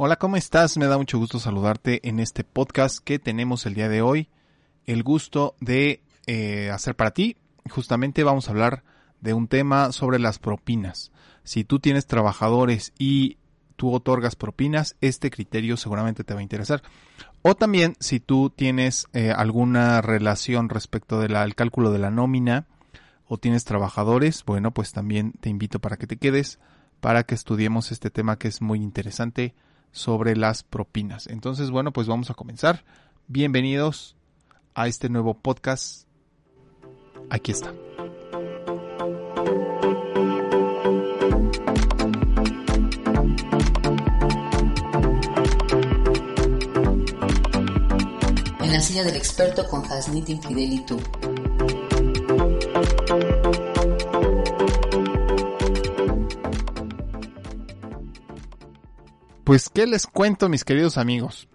Hola, ¿cómo estás? Me da mucho gusto saludarte en este podcast que tenemos el día de hoy. El gusto de eh, hacer para ti. Justamente vamos a hablar de un tema sobre las propinas. Si tú tienes trabajadores y tú otorgas propinas, este criterio seguramente te va a interesar. O también si tú tienes eh, alguna relación respecto del cálculo de la nómina o tienes trabajadores, bueno, pues también te invito para que te quedes para que estudiemos este tema que es muy interesante sobre las propinas. Entonces, bueno, pues vamos a comenzar. Bienvenidos a este nuevo podcast. Aquí está. En la silla del experto con Hasnit Infidel tú. Pues, ¿qué les cuento, mis queridos amigos?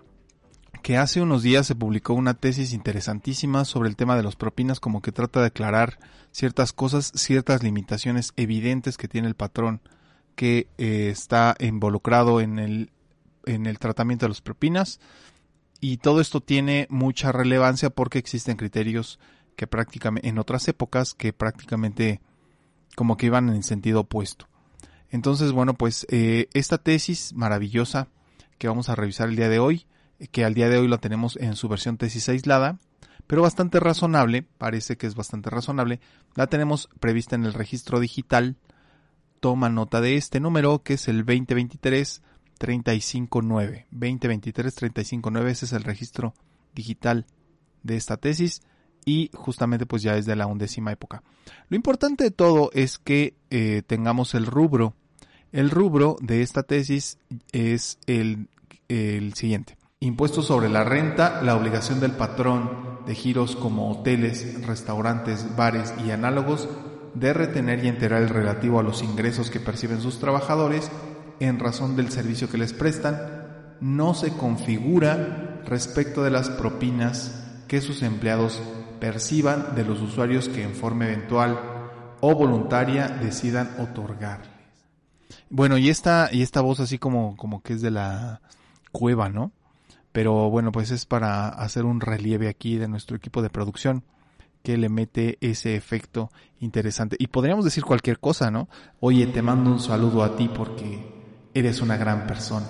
Que hace unos días se publicó una tesis interesantísima sobre el tema de los propinas, como que trata de aclarar ciertas cosas, ciertas limitaciones evidentes que tiene el patrón que eh, está involucrado en el, en el tratamiento de las propinas. Y todo esto tiene mucha relevancia porque existen criterios que prácticamente, en otras épocas, que prácticamente como que iban en sentido opuesto. Entonces, bueno, pues eh, esta tesis maravillosa que vamos a revisar el día de hoy, que al día de hoy la tenemos en su versión tesis aislada, pero bastante razonable, parece que es bastante razonable, la tenemos prevista en el registro digital. Toma nota de este número que es el 2023 359. 2023 359 ese es el registro digital de esta tesis y justamente pues ya es de la undécima época. Lo importante de todo es que eh, tengamos el rubro el rubro de esta tesis es el, siguiente. Impuestos sobre la renta, la obligación del patrón de giros como hoteles, restaurantes, bares y análogos de retener y enterar el relativo a los ingresos que perciben sus trabajadores en razón del servicio que les prestan, no se configura respecto de las propinas que sus empleados perciban de los usuarios que en forma eventual o voluntaria decidan otorgar. Bueno, y esta, y esta voz así como, como que es de la cueva, ¿no? Pero bueno, pues es para hacer un relieve aquí de nuestro equipo de producción que le mete ese efecto interesante. Y podríamos decir cualquier cosa, ¿no? Oye, te mando un saludo a ti porque eres una gran persona.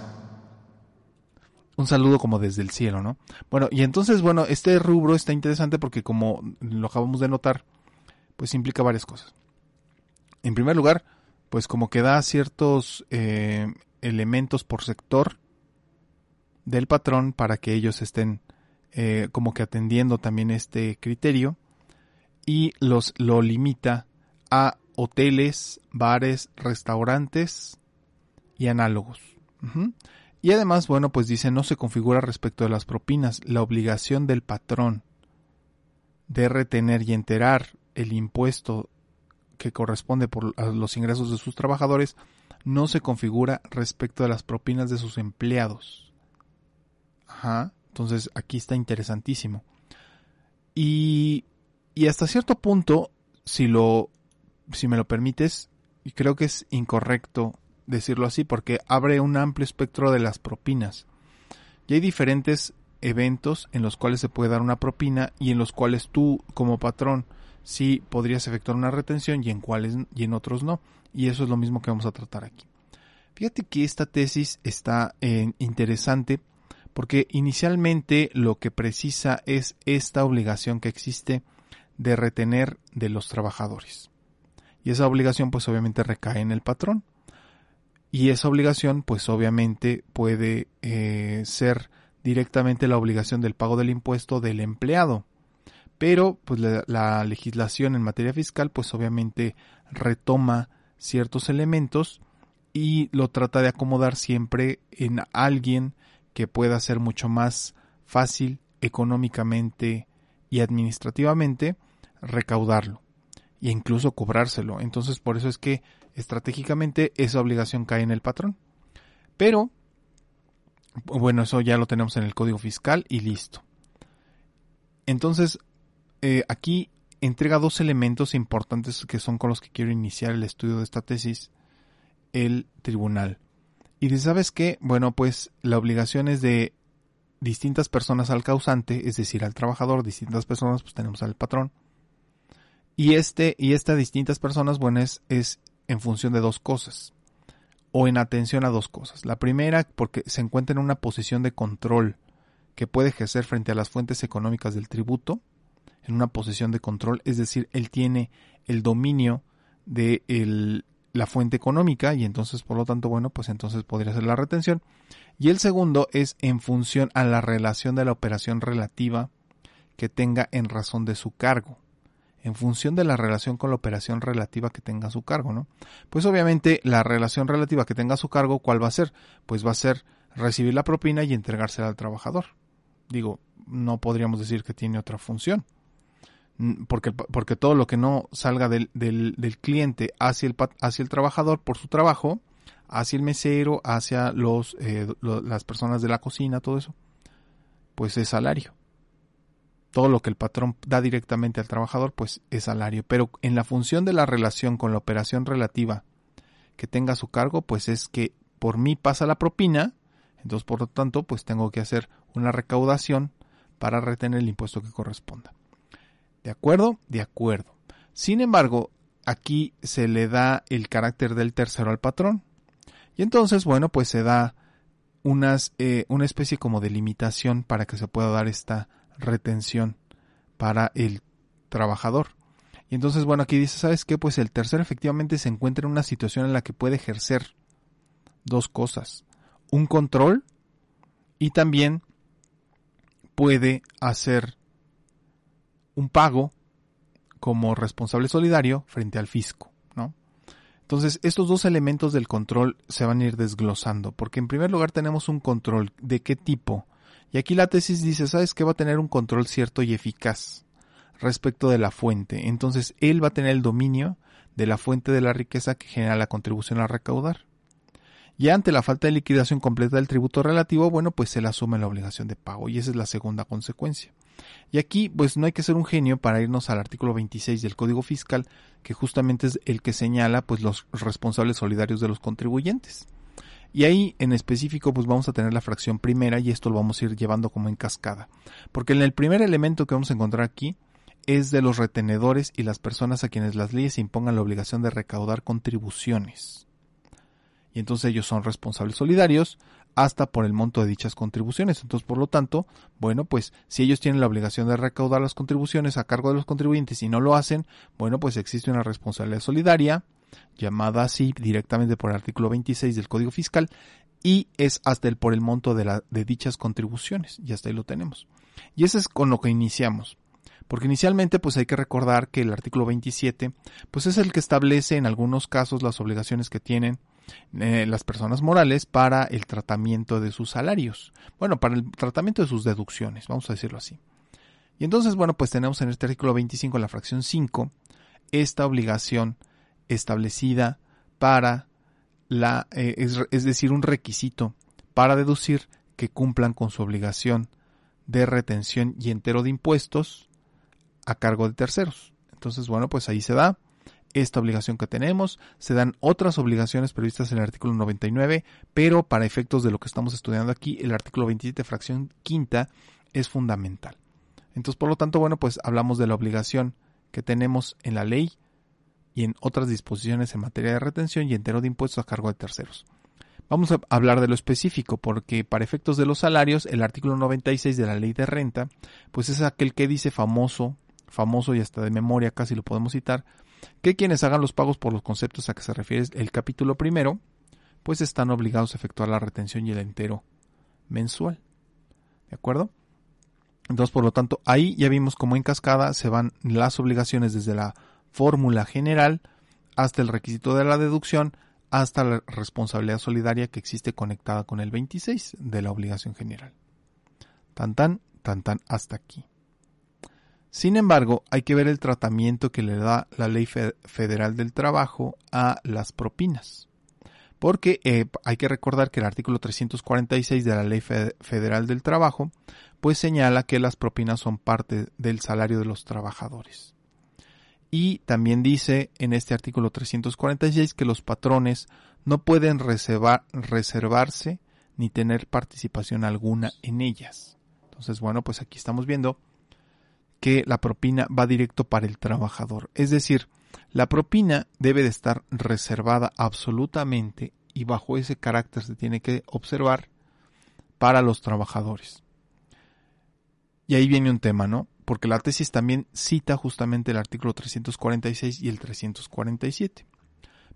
Un saludo como desde el cielo, ¿no? Bueno, y entonces, bueno, este rubro está interesante porque como lo acabamos de notar, pues implica varias cosas. En primer lugar, pues como que da ciertos eh, elementos por sector del patrón para que ellos estén eh, como que atendiendo también este criterio y los lo limita a hoteles, bares, restaurantes y análogos. Y además, bueno, pues dice no se configura respecto de las propinas la obligación del patrón de retener y enterar el impuesto que corresponde por los ingresos de sus trabajadores no se configura respecto de las propinas de sus empleados. Ajá, entonces aquí está interesantísimo. Y, y hasta cierto punto, si lo, si me lo permites, y creo que es incorrecto decirlo así porque abre un amplio espectro de las propinas. Y hay diferentes eventos en los cuales se puede dar una propina y en los cuales tú como patrón sí podrías efectuar una retención y en cuáles y en otros no. Y eso es lo mismo que vamos a tratar aquí. Fíjate que esta tesis está eh, interesante porque inicialmente lo que precisa es esta obligación que existe de retener de los trabajadores. Y esa obligación pues obviamente recae en el patrón. Y esa obligación pues obviamente puede eh, ser directamente la obligación del pago del impuesto del empleado pero pues la, legislación en materia fiscal pues obviamente retoma ciertos elementos y lo trata de acomodar siempre en alguien que pueda ser mucho más fácil económicamente y administrativamente recaudarlo e incluso cobrárselo. Entonces por eso es que estratégicamente esa obligación cae en el patrón. Pero bueno, eso ya lo tenemos en el código fiscal y listo. Entonces, eh, aquí entrega dos elementos importantes que son con los que quiero iniciar el estudio de esta tesis, el tribunal. Y dice, ¿sabes qué? Bueno, pues la obligación es de distintas personas al causante, es decir, al trabajador, distintas personas, pues tenemos al patrón. Y este, y estas distintas personas, bueno, es, es en función de dos cosas. O en atención a dos cosas. La primera, porque se encuentra en una posición de control que puede ejercer frente a las fuentes económicas del tributo, en una posición de control, es decir, él tiene el dominio de la fuente económica y entonces por lo tanto bueno pues entonces podría ser la retención y el segundo es en función a la relación de la operación relativa que tenga en razón de su cargo en función de la relación con la operación relativa que tenga su cargo, ¿no? Pues obviamente la relación relativa que tenga su cargo, ¿cuál va a ser? Pues va a ser recibir la propina y entregársela al trabajador. Digo, no podríamos decir que tiene otra función porque, porque todo lo que no salga del, del, cliente hacia el, hacia el trabajador por su trabajo, hacia el mesero, hacia los, eh, las personas de la cocina, todo eso, pues es salario. Todo lo que el patrón da directamente al trabajador, pues es salario. Pero en la función de la relación con la operación relativa que tenga a su cargo, pues es que por mí pasa la propina, entonces por lo tanto, pues tengo que hacer una recaudación para retener el impuesto que corresponda. ¿De acuerdo? De acuerdo. Sin embargo, aquí se le da el carácter del tercero al patrón. Y entonces, bueno, pues se da unas, eh, una especie como de limitación para que se pueda dar esta retención para el trabajador. Y entonces, bueno, aquí dice, ¿sabes qué? Pues el tercero efectivamente se encuentra en una situación en la que puede ejercer dos cosas. Un control y también puede hacer un pago como responsable solidario frente al fisco, ¿no? Entonces, estos dos elementos del control se van a ir desglosando, porque en primer lugar tenemos un control de qué tipo. Y aquí la tesis dice, ¿sabes qué? Va a tener un control cierto y eficaz respecto de la fuente. Entonces, él va a tener el dominio de la fuente de la riqueza que genera la contribución a recaudar. Y ante la falta de liquidación completa del tributo relativo, bueno, pues le asume la obligación de pago. Y esa es la segunda consecuencia. Y aquí, pues no hay que ser un genio para irnos al artículo 26 del Código Fiscal, que justamente es el que señala pues los responsables solidarios de los contribuyentes. Y ahí en específico pues vamos a tener la fracción primera y esto lo vamos a ir llevando como en cascada. Porque en el primer elemento que vamos a encontrar aquí es de los retenedores y las personas a quienes las leyes impongan la obligación de recaudar contribuciones. Y entonces ellos son responsables solidarios, hasta por el monto de dichas contribuciones. Entonces, por lo tanto, bueno, pues si ellos tienen la obligación de recaudar las contribuciones a cargo de los contribuyentes y no lo hacen, bueno, pues existe una responsabilidad solidaria, llamada así directamente por el artículo 26 del Código Fiscal, y es hasta el por el monto de, de dichas contribuciones, y hasta ahí lo tenemos. Y ese es con lo que iniciamos. Porque inicialmente pues hay que recordar que el artículo 27 pues es el que establece en algunos casos las obligaciones que tienen eh, las personas morales para el tratamiento de sus salarios. Bueno, para el tratamiento de sus deducciones, vamos a decirlo así. Y entonces, bueno, pues tenemos en este artículo 25, en la fracción 5, esta obligación establecida para la, eh, es decir, un requisito para deducir que cumplan con su obligación de retención y entero de impuestos a cargo de terceros. Entonces, bueno, pues ahí se da esta obligación que tenemos, se dan otras obligaciones previstas en el artículo 99, pero para efectos de lo que estamos estudiando aquí, el artículo 27, fracción quinta, es fundamental. Entonces, por lo tanto, bueno, pues hablamos de la obligación que tenemos en la ley y en otras disposiciones en materia de retención y entero de impuestos a cargo de terceros. Vamos a hablar de lo específico porque para efectos de los salarios, el artículo 96 de la ley de renta, pues es aquel que dice famoso, famoso y hasta de memoria casi lo podemos citar, que quienes hagan los pagos por los conceptos a que se refiere el capítulo primero, pues están obligados a efectuar la retención y el entero mensual. ¿De acuerdo? Entonces, por lo tanto, ahí ya vimos cómo en cascada se van las obligaciones desde la fórmula general hasta el requisito de la deducción, hasta la responsabilidad solidaria que existe conectada con el 26 de la obligación general. Tan tan, tan tan hasta aquí. Sin embargo, hay que ver el tratamiento que le da la Ley Federal del Trabajo a las propinas. Porque eh, hay que recordar que el artículo 346 de la Ley Federal del Trabajo pues señala que las propinas son parte del salario de los trabajadores. Y también dice en este artículo 346 que los patrones no pueden reservarse ni tener participación alguna en ellas. Entonces, bueno, pues aquí estamos viendo que la propina va directo para el trabajador. Es decir, la propina debe de estar reservada absolutamente y bajo ese carácter se tiene que observar para los trabajadores. Y ahí viene un tema, ¿no? Porque la tesis también cita justamente el artículo 346 y el 347.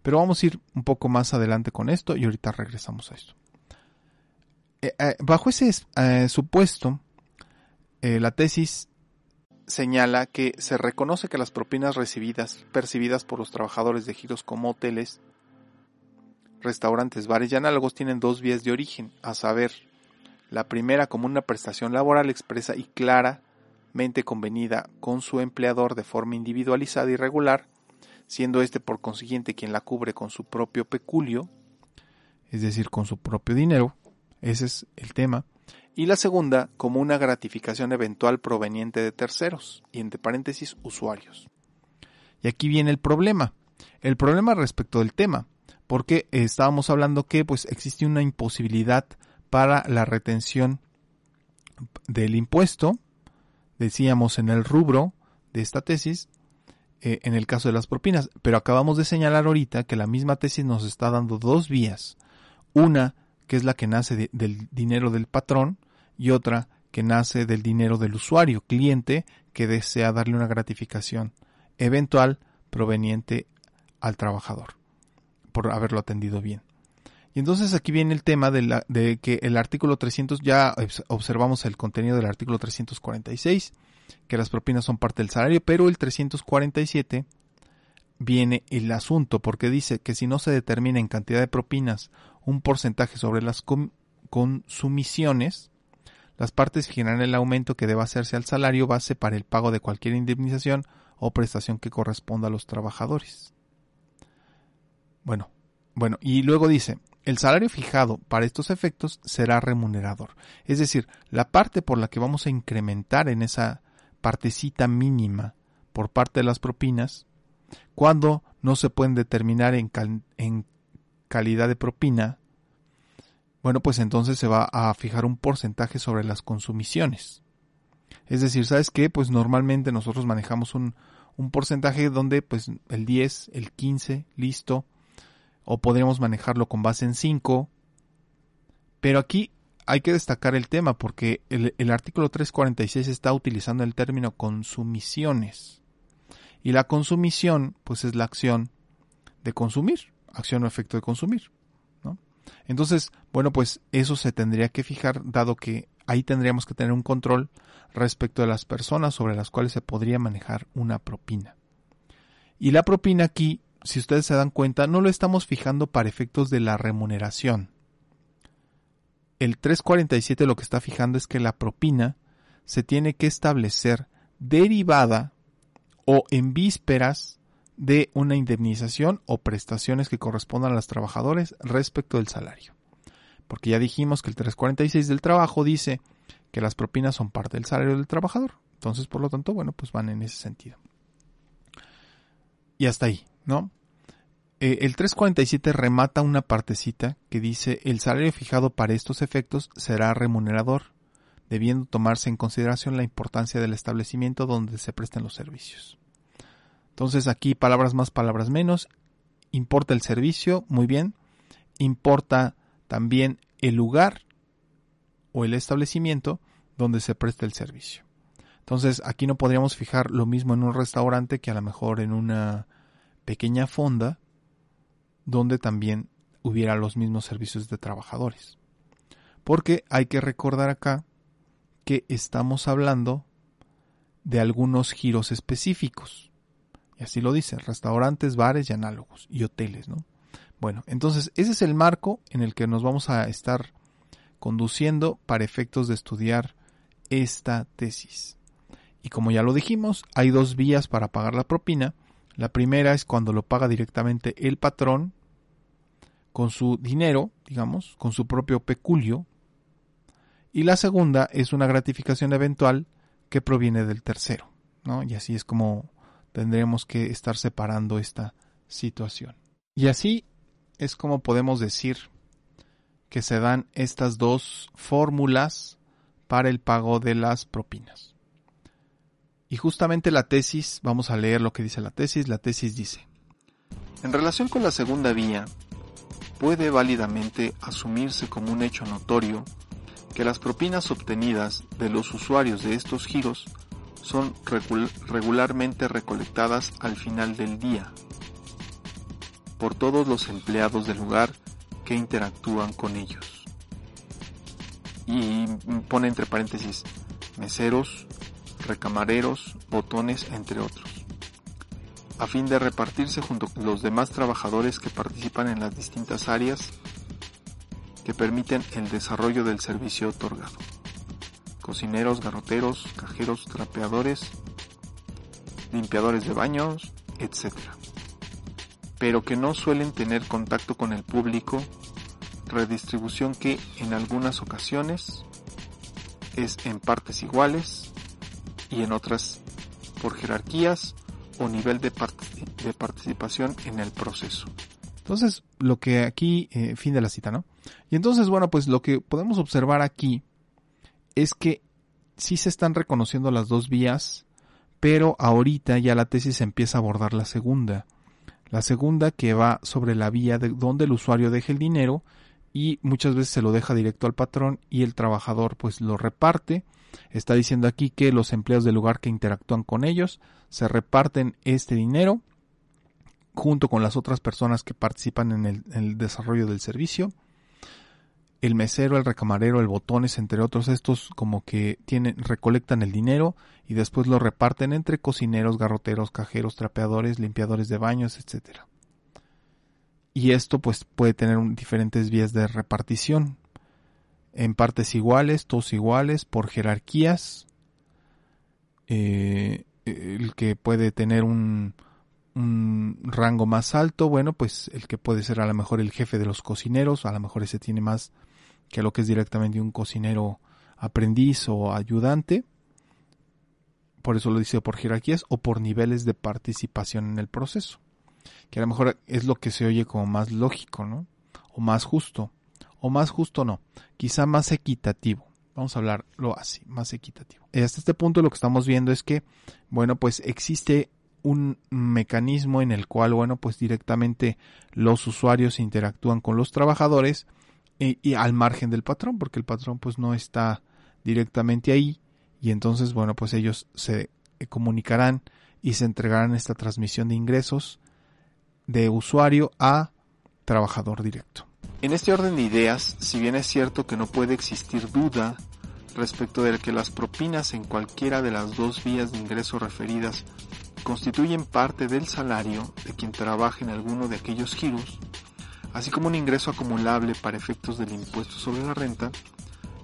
Pero vamos a ir un poco más adelante con esto y ahorita regresamos a esto. Eh, eh, bajo ese eh, supuesto, la tesis señala que se reconoce que las propinas recibidas, percibidas por los trabajadores de giros como hoteles, restaurantes, bares y análogos tienen dos vías de origen, a saber, la primera como una prestación laboral expresa y claramente convenida con su empleador de forma individualizada y regular, siendo éste por consiguiente quien la cubre con su propio peculio, es decir, con su propio dinero, ese es el tema, y la segunda como una gratificación eventual proveniente de terceros, y entre paréntesis usuarios. Y aquí viene el problema, el problema respecto del tema, porque estábamos hablando que pues existe una imposibilidad para la retención del impuesto, decíamos en el rubro de esta tesis, eh, en el caso de las propinas, pero acabamos de señalar ahorita que la misma tesis nos está dando dos vías, una que es la que nace del dinero del patrón y otra que nace del dinero del usuario, cliente, que desea darle una gratificación eventual proveniente al trabajador por haberlo atendido bien. Y entonces aquí viene el tema de, que el artículo 300, ya observamos el contenido del artículo 346, que las propinas son parte del salario, pero el 347 viene el asunto, porque dice que si no se determina en cantidad de propinas un porcentaje sobre las consumiciones, las partes fijarán el aumento que deba hacerse al salario base para el pago de cualquier indemnización o prestación que corresponda a los trabajadores. Bueno, bueno, y luego dice, el salario fijado para estos efectos será remunerador. Es decir, la parte por la que vamos a incrementar en esa partecita mínima por parte de las propinas, cuando no se pueden determinar en, en calidad de propina, bueno, pues entonces se va a fijar un porcentaje sobre las consumiciones. Es decir, ¿sabes qué? Pues normalmente nosotros manejamos un, un porcentaje donde pues el 10, el 15, listo, o podríamos manejarlo con base en 5. Pero aquí hay que destacar el tema porque el, el, artículo 346 está utilizando el término consumiciones. Y la consumición, pues es la acción de consumir, acción o efecto de consumir. Entonces, bueno, pues eso se tendría que fijar, dado que ahí tendríamos que tener un control respecto de las personas sobre las cuales se podría manejar una propina. Y la propina aquí si ustedes se dan cuenta, no lo estamos fijando para efectos de la remuneración. El 347 lo que está fijando es que la propina se tiene que establecer derivada o en vísperas de una indemnización o prestaciones que correspondan a los trabajadores respecto del salario. Porque ya dijimos que el 346 del trabajo dice que las propinas son parte del salario del trabajador. Entonces, por lo tanto, bueno, pues van en ese sentido. Y hasta ahí, ¿no? Eh, el 347 remata una partecita que dice el salario fijado para estos efectos será remunerador, debiendo tomarse en consideración la importancia del establecimiento donde se presten los servicios. Entonces aquí palabras más, palabras menos, importa el servicio, muy bien, importa también el lugar o el establecimiento donde se presta el servicio. Entonces aquí no podríamos fijar lo mismo en un restaurante que a lo mejor en una pequeña fonda donde también hubiera los mismos servicios de trabajadores. Porque hay que recordar acá que estamos hablando de algunos giros específicos. Y así lo dice, restaurantes, bares y análogos, y hoteles, ¿no? Bueno, entonces ese es el marco en el que nos vamos a estar conduciendo para efectos de estudiar esta tesis. Y como ya lo dijimos, hay dos vías para pagar la propina. La primera es cuando lo paga directamente el patrón con su dinero, digamos, con su propio peculio. Y la segunda es una gratificación eventual que proviene del tercero, ¿no? Y así es como tendremos que estar separando esta situación. Y así es como podemos decir que se dan estas dos fórmulas para el pago de las propinas. Y justamente la tesis, vamos a leer lo que dice la tesis, la tesis dice, en relación con la segunda vía, puede válidamente asumirse como un hecho notorio que las propinas obtenidas de los usuarios de estos giros son regularmente recolectadas al final del día por todos los empleados del lugar que interactúan con ellos. Y pone entre paréntesis meseros, recamareros, botones, entre otros, a fin de repartirse junto con los demás trabajadores que participan en las distintas áreas que permiten el desarrollo del servicio otorgado. Cocineros, garroteros, cajeros, trapeadores, limpiadores de baños, etc. Pero que no suelen tener contacto con el público, redistribución que en algunas ocasiones es en partes iguales y en otras por jerarquías o nivel de, de participación en el proceso. Entonces, lo que aquí, eh, fin de la cita, ¿no? Y entonces, bueno, pues lo que podemos observar aquí es que sí se están reconociendo las dos vías, pero ahorita ya la tesis empieza a abordar la segunda. La segunda que va sobre la vía de donde el usuario deja el dinero y muchas veces se lo deja directo al patrón y el trabajador pues lo reparte. Está diciendo aquí que los empleados del lugar que interactúan con ellos se reparten este dinero junto con las otras personas que participan en el, desarrollo del servicio. El mesero, el recamarero, el botones, entre otros estos como que tienen, recolectan el dinero y después lo reparten entre cocineros, garroteros, cajeros, trapeadores, limpiadores de baños, etc. Y esto pues puede tener diferentes vías de repartición. En partes iguales, todos iguales, por jerarquías. Eh, el que puede tener un, un rango más alto, bueno, pues el que puede ser a lo mejor el jefe de los cocineros, a lo mejor ese tiene más que lo que es directamente un cocinero aprendiz o ayudante. Por eso lo dice por jerarquías o por niveles de participación en el proceso. Que a lo mejor es lo que se oye como más lógico, ¿no? O más justo. O más justo no. Quizá más equitativo. Vamos a hablarlo así, más equitativo. Hasta este punto lo que estamos viendo es que, bueno, pues existe un mecanismo en el cual, bueno, pues directamente los usuarios interactúan con los trabajadores y, al margen del patrón, porque el patrón pues no está directamente ahí y entonces, bueno, pues ellos se comunicarán y se entregarán esta transmisión de ingresos de usuario a trabajador directo. En este orden de ideas, si bien es cierto que no puede existir duda respecto de que las propinas en cualquiera de las dos vías de ingreso referidas constituyen parte del salario de quien trabaja en alguno de aquellos giros, así como un ingreso acumulable para efectos del impuesto sobre la renta,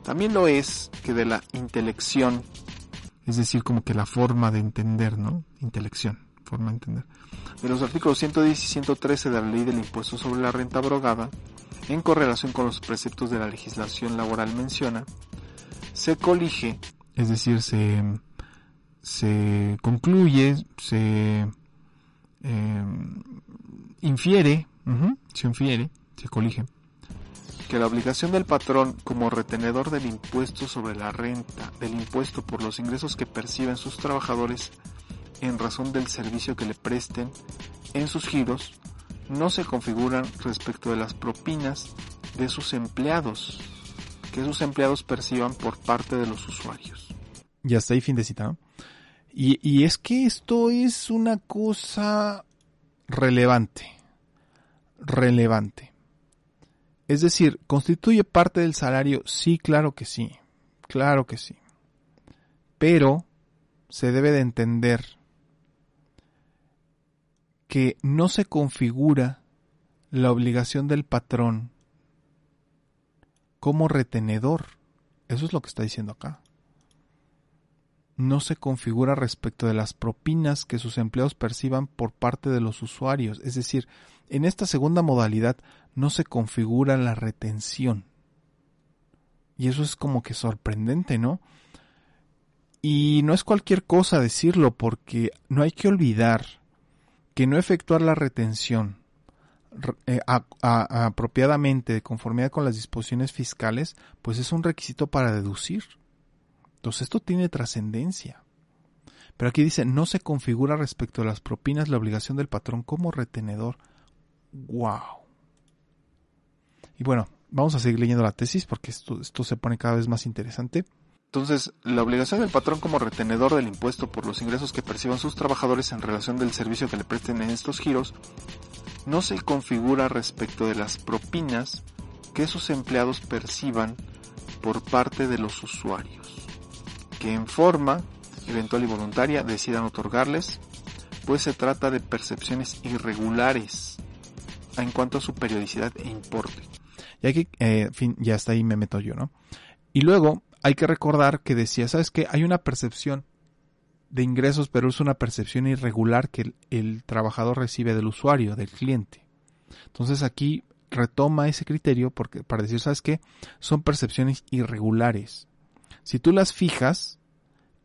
también lo es que de la intelección, es decir, como que la forma de entender, ¿no? Intelección, forma de entender. De los artículos 110 y 113 de la Ley del Impuesto sobre la Renta Abrogada, en correlación con los preceptos de la legislación laboral menciona, se colige, es decir, se se concluye, se eh, infiere, se infiere, se colige, que la obligación del patrón como retenedor del impuesto sobre la renta, del impuesto por los ingresos que perciben sus trabajadores en razón del servicio que le presten en sus giros, no se configuran respecto de las propinas de sus empleados, que sus empleados perciban por parte de los usuarios. Ya está ahí fin de cita, y, es que esto es una cosa relevante. Relevante. Es decir, ¿constituye parte del salario? Sí, claro que sí. Claro que sí. Pero se debe de entender que no se configura la obligación del patrón como retenedor. Eso es lo que está diciendo acá no se configura respecto de las propinas que sus empleados perciban por parte de los usuarios. Es decir, en esta segunda modalidad no se configura la retención. Y eso es como que sorprendente, ¿no? Y no es cualquier cosa decirlo porque no hay que olvidar que no efectuar la retención eh, apropiadamente de conformidad con las disposiciones fiscales, pues es un requisito para deducir. Entonces esto tiene trascendencia. Pero aquí dice, no se configura respecto a las propinas la obligación del patrón como retenedor. ¡Wow! Y bueno, vamos a seguir leyendo la tesis porque esto, esto se pone cada vez más interesante. Entonces, la obligación del patrón como retenedor del impuesto por los ingresos que perciban sus trabajadores en relación del servicio que le presten en estos giros no se configura respecto de las propinas que sus empleados perciban por parte de los usuarios, que en forma eventual y voluntaria decidan otorgarles, pues se trata de percepciones irregulares en cuanto a su periodicidad e importe. Y aquí, eh, fin, ya hasta ahí me meto yo, ¿no? Y luego hay que recordar que decía, ¿sabes qué? Hay una percepción de ingresos, pero es una percepción irregular que el, trabajador recibe del usuario, del cliente. Entonces aquí retoma ese criterio porque para decir, ¿sabes qué? Son percepciones irregulares. Si tú las fijas,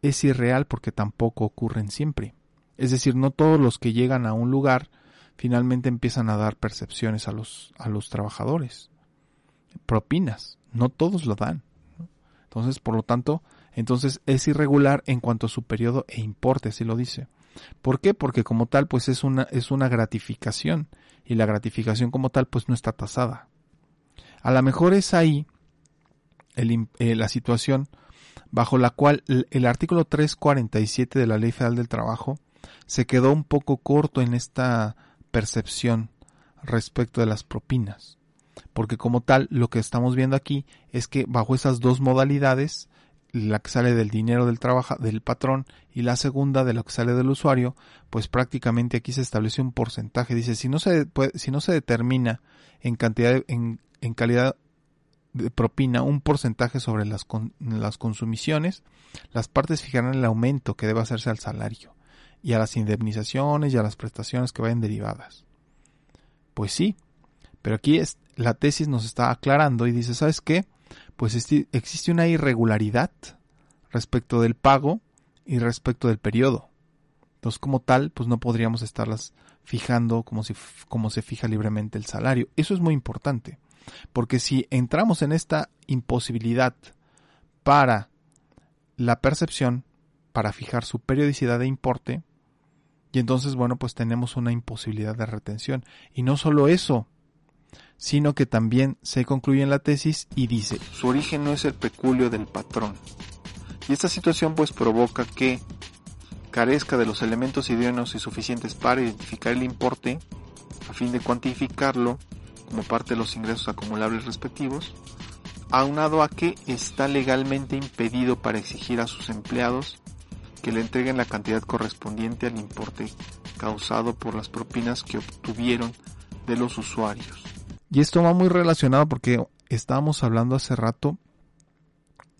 es irreal porque tampoco ocurren siempre. Es decir, no todos los que llegan a un lugar finalmente empiezan a dar percepciones a los, a los trabajadores. Propinas, no todos lo dan. Entonces, por lo tanto, entonces es irregular en cuanto a su periodo e importe, si lo dice. ¿Por qué? Porque como tal, pues es una, es una gratificación y la gratificación como tal, pues no está tasada. A lo mejor es ahí eh, la situación bajo la cual el, artículo 347 de la Ley Federal del Trabajo se quedó un poco corto en esta percepción respecto de las propinas. Porque como tal, lo que estamos viendo aquí es que bajo esas dos modalidades la que sale del dinero del trabajo del patrón y la segunda de lo que sale del usuario, pues prácticamente aquí se establece un porcentaje. Dice, si no se, si no se determina en cantidad, en, en calidad de propina un porcentaje sobre las, las consumiciones, las partes fijarán el aumento que debe hacerse al salario y a las indemnizaciones y a las prestaciones que vayan derivadas. Pues sí, pero aquí es, la tesis nos está aclarando y dice, ¿sabes qué? pues existe una irregularidad respecto del pago y respecto del periodo. Entonces, como tal, pues no podríamos estarlas fijando como, si, como se fija libremente el salario. Eso es muy importante, porque si entramos en esta imposibilidad para la percepción, para fijar su periodicidad de importe, y entonces, bueno, pues tenemos una imposibilidad de retención. Y no solo eso, sino que también se concluye en la tesis y dice, su origen no es el peculio del patrón. Y esta situación pues provoca que carezca de los elementos idóneos y suficientes para identificar el importe, a fin de cuantificarlo como parte de los ingresos acumulables respectivos, aunado a que está legalmente impedido para exigir a sus empleados que le entreguen la cantidad correspondiente al importe causado por las propinas que obtuvieron de los usuarios. Y esto va muy relacionado porque estábamos hablando hace rato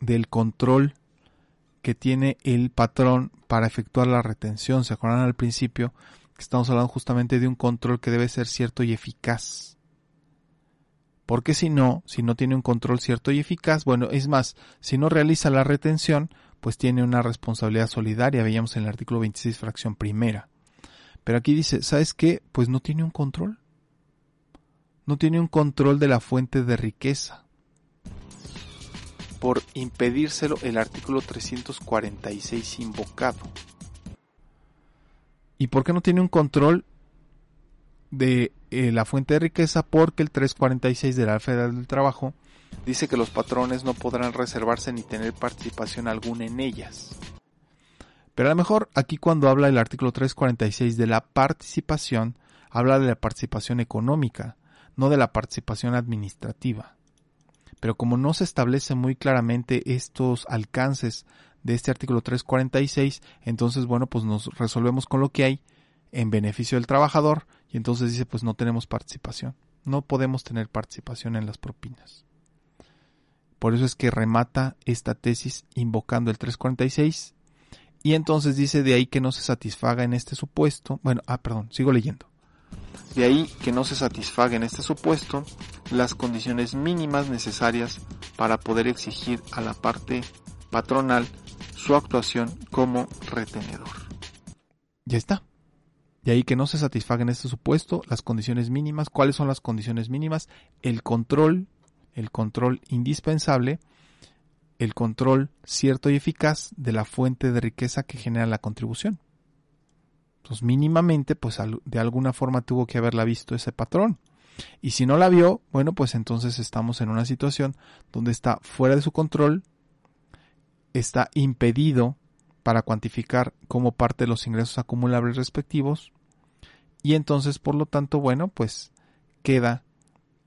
del control que tiene el patrón para efectuar la retención. ¿Se acuerdan al principio que estamos hablando justamente de un control que debe ser cierto y eficaz? Porque si no, si no tiene un control cierto y eficaz, bueno, es más, si no realiza la retención, pues tiene una responsabilidad solidaria, veíamos en el artículo 26, fracción primera. Pero aquí dice, ¿sabes qué? Pues no tiene un control no tiene un control de la fuente de riqueza. Por impedírselo el artículo 346 invocado. ¿Y por qué no tiene un control de eh, la fuente de riqueza? Porque el 346 de la Federal del Trabajo dice que los patrones no podrán reservarse ni tener participación alguna en ellas. Pero a lo mejor aquí cuando habla el artículo 346 de la participación, habla de la participación económica, no de la participación administrativa. Pero como no se establece muy claramente estos alcances de este artículo 346, entonces bueno, pues nos resolvemos con lo que hay en beneficio del trabajador y entonces dice pues no tenemos participación. No podemos tener participación en las propinas. Por eso es que remata esta tesis invocando el 346 y entonces dice de ahí que no se satisfaga en este supuesto. Bueno, ah, perdón, sigo leyendo. De ahí que no se satisfaga en este supuesto las condiciones mínimas necesarias para poder exigir a la parte patronal su actuación como retenedor. Ya está. De ahí que no se satisfagan en este supuesto las condiciones mínimas. ¿Cuáles son las condiciones mínimas? El control, el control indispensable, el control cierto y eficaz de la fuente de riqueza que genera la contribución. Entonces, mínimamente, pues de alguna forma tuvo que haberla visto ese patrón. Y si no la vio, bueno, pues entonces estamos en una situación donde está fuera de su control, está impedido para cuantificar como parte de los ingresos acumulables respectivos y entonces por lo tanto bueno pues queda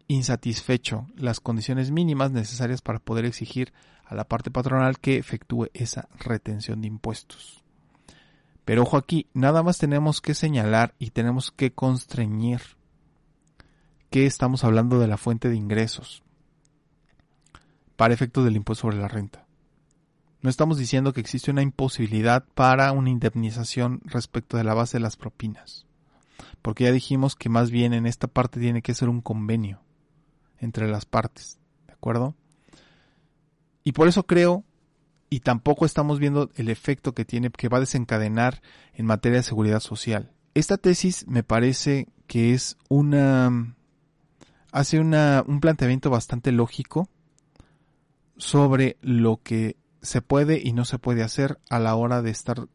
insatisfecho las condiciones mínimas necesarias para poder exigir a la parte patronal que efectúe esa retención de impuestos. Pero ojo aquí, nada más tenemos que señalar y tenemos que constreñir que estamos hablando de la fuente de ingresos para efectos del impuesto sobre la renta. No estamos diciendo que existe una imposibilidad para una indemnización respecto de la base de las propinas. Porque ya dijimos que más bien en esta parte tiene que ser un convenio entre las partes. ¿De acuerdo? Y por eso creo, y tampoco estamos viendo el efecto que tiene, que va a desencadenar en materia de seguridad social. Esta tesis me parece que es una, hace una, un planteamiento bastante lógico sobre lo que se puede y no se puede hacer a la hora de estar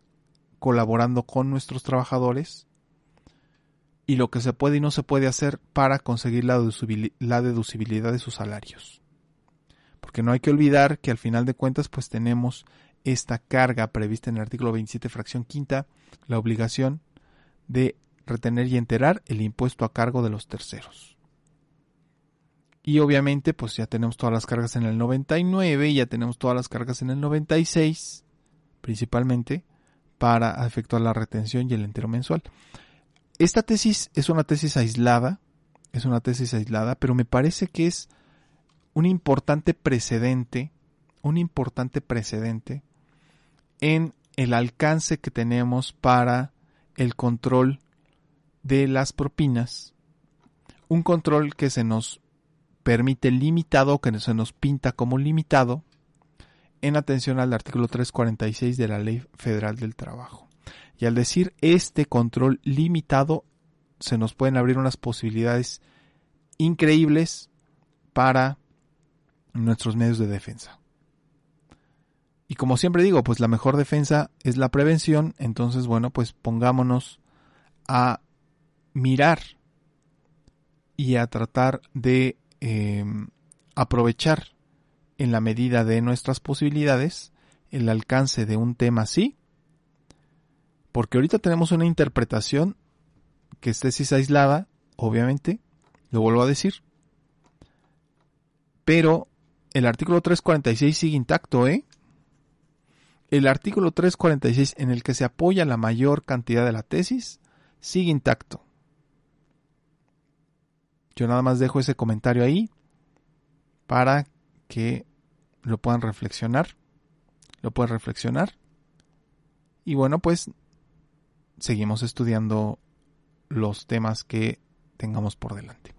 colaborando con nuestros trabajadores y lo que se puede y no se puede hacer para conseguir la, deducibilidad de sus salarios. Porque no hay que olvidar que al final de cuentas pues tenemos esta carga prevista en el artículo 27 fracción quinta, la obligación de retener y enterar el impuesto a cargo de los terceros. Y obviamente, pues ya tenemos todas las cargas en el 99 y ya tenemos todas las cargas en el 96, principalmente, para efectuar la retención y el entero mensual. Esta tesis es una tesis aislada, es una tesis aislada, pero me parece que es un importante precedente, un importante precedente en el alcance que tenemos para el control de las propinas, un control que se nos permite limitado, que se nos pinta como limitado, en atención al artículo 346 de la Ley Federal del Trabajo. Y al decir este control limitado, se nos pueden abrir unas posibilidades increíbles para nuestros medios de defensa. Y como siempre digo, pues la mejor defensa es la prevención, entonces bueno, pues pongámonos a mirar y a tratar de Em, aprovechar en la medida de nuestras posibilidades el alcance de un tema así, porque ahorita tenemos una interpretación que es tesis aislada, obviamente, lo vuelvo a decir, pero el artículo 346 sigue intacto, ¿eh? El artículo 346 en el que se apoya la mayor cantidad de la tesis sigue intacto. Yo nada más dejo ese comentario ahí para que lo puedan reflexionar. Lo puedan reflexionar. Y bueno, pues seguimos estudiando los temas que tengamos por delante.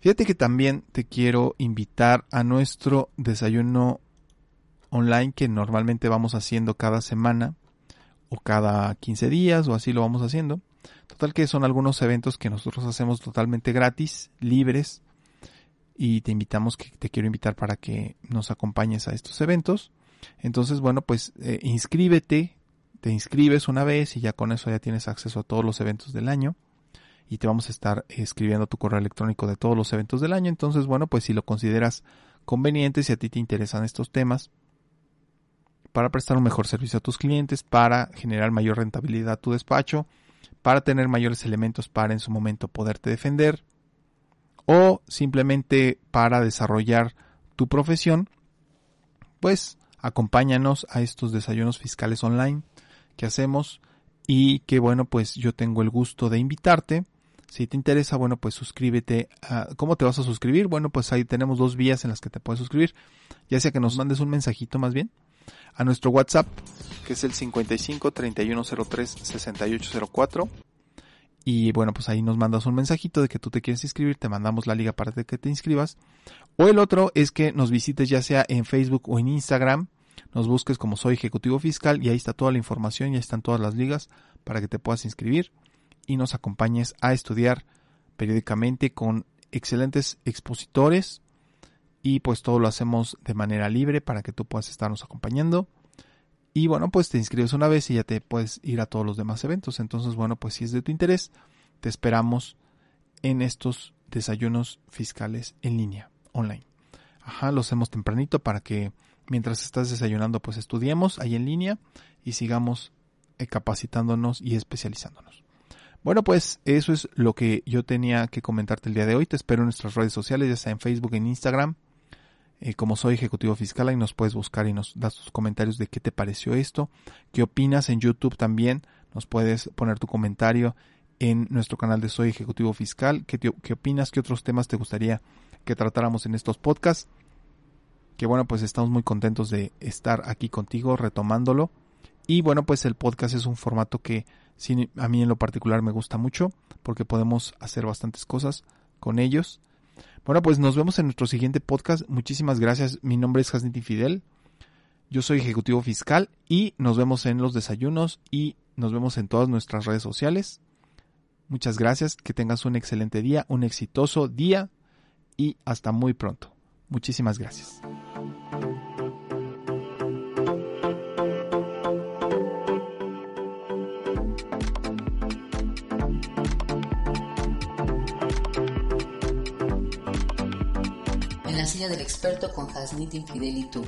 Fíjate que también te quiero invitar a nuestro desayuno online que normalmente vamos haciendo cada semana o cada 15 días o así lo vamos haciendo. Total que son algunos eventos que nosotros hacemos totalmente gratis, libres, y te invitamos, que te quiero invitar para que nos acompañes a estos eventos. Entonces, bueno, pues eh, inscríbete, te inscribes una vez y ya con eso ya tienes acceso a todos los eventos del año y te vamos a estar escribiendo tu correo electrónico de todos los eventos del año. Entonces, bueno, pues si lo consideras conveniente, si a ti te interesan estos temas, para prestar un mejor servicio a tus clientes, para generar mayor rentabilidad a tu despacho, para tener mayores elementos para en su momento poderte defender o simplemente para desarrollar tu profesión, pues acompáñanos a estos desayunos fiscales online que hacemos y que bueno pues yo tengo el gusto de invitarte. Si te interesa, bueno, pues suscríbete. ¿Cómo te vas a suscribir? Bueno, pues ahí tenemos dos vías en las que te puedes suscribir. Ya sea que nos mandes un mensajito más bien a nuestro WhatsApp, que es el 55 3103 6804. Y bueno, pues ahí nos mandas un mensajito de que tú te quieres inscribir, te mandamos la liga para que te inscribas. O el otro es que nos visites ya sea en Facebook o en Instagram, nos busques como soy ejecutivo fiscal y ahí está toda la información, ya están todas las ligas para que te puedas inscribir. y nos acompañes a estudiar periódicamente con excelentes expositores y pues todo lo hacemos de manera libre para que tú puedas estarnos acompañando. Y bueno, pues te inscribes una vez y ya te puedes ir a todos los demás eventos. Entonces, bueno, pues si es de tu interés, te esperamos en estos desayunos fiscales en línea, online. Ajá, lo hacemos tempranito para que mientras estás desayunando, pues estudiemos ahí en línea y sigamos eh, capacitándonos y especializándonos. Bueno, pues eso es lo que yo tenía que comentarte el día de hoy. Te espero en nuestras redes sociales, ya sea en Facebook, en Instagram, eh, como soy ejecutivo fiscal, ahí nos puedes buscar y nos das tus comentarios de qué te pareció esto, qué opinas en YouTube también, nos puedes poner tu comentario en nuestro canal de Soy Ejecutivo Fiscal, qué, qué opinas, qué otros temas te gustaría que tratáramos en estos podcasts, que bueno, pues estamos muy contentos de estar aquí contigo retomándolo. Y bueno, pues el podcast es un formato que a mí en lo particular me gusta mucho porque podemos hacer bastantes cosas con ellos bueno, pues nos vemos en nuestro siguiente podcast. Muchísimas gracias. Mi nombre es Hasnit Fidel. Yo soy ejecutivo fiscal y nos vemos en los desayunos y nos vemos en todas nuestras redes sociales. Muchas gracias, que tengas un excelente día, un exitoso día y hasta muy pronto. Muchísimas gracias. Del experto con Hasnit Infidelitu.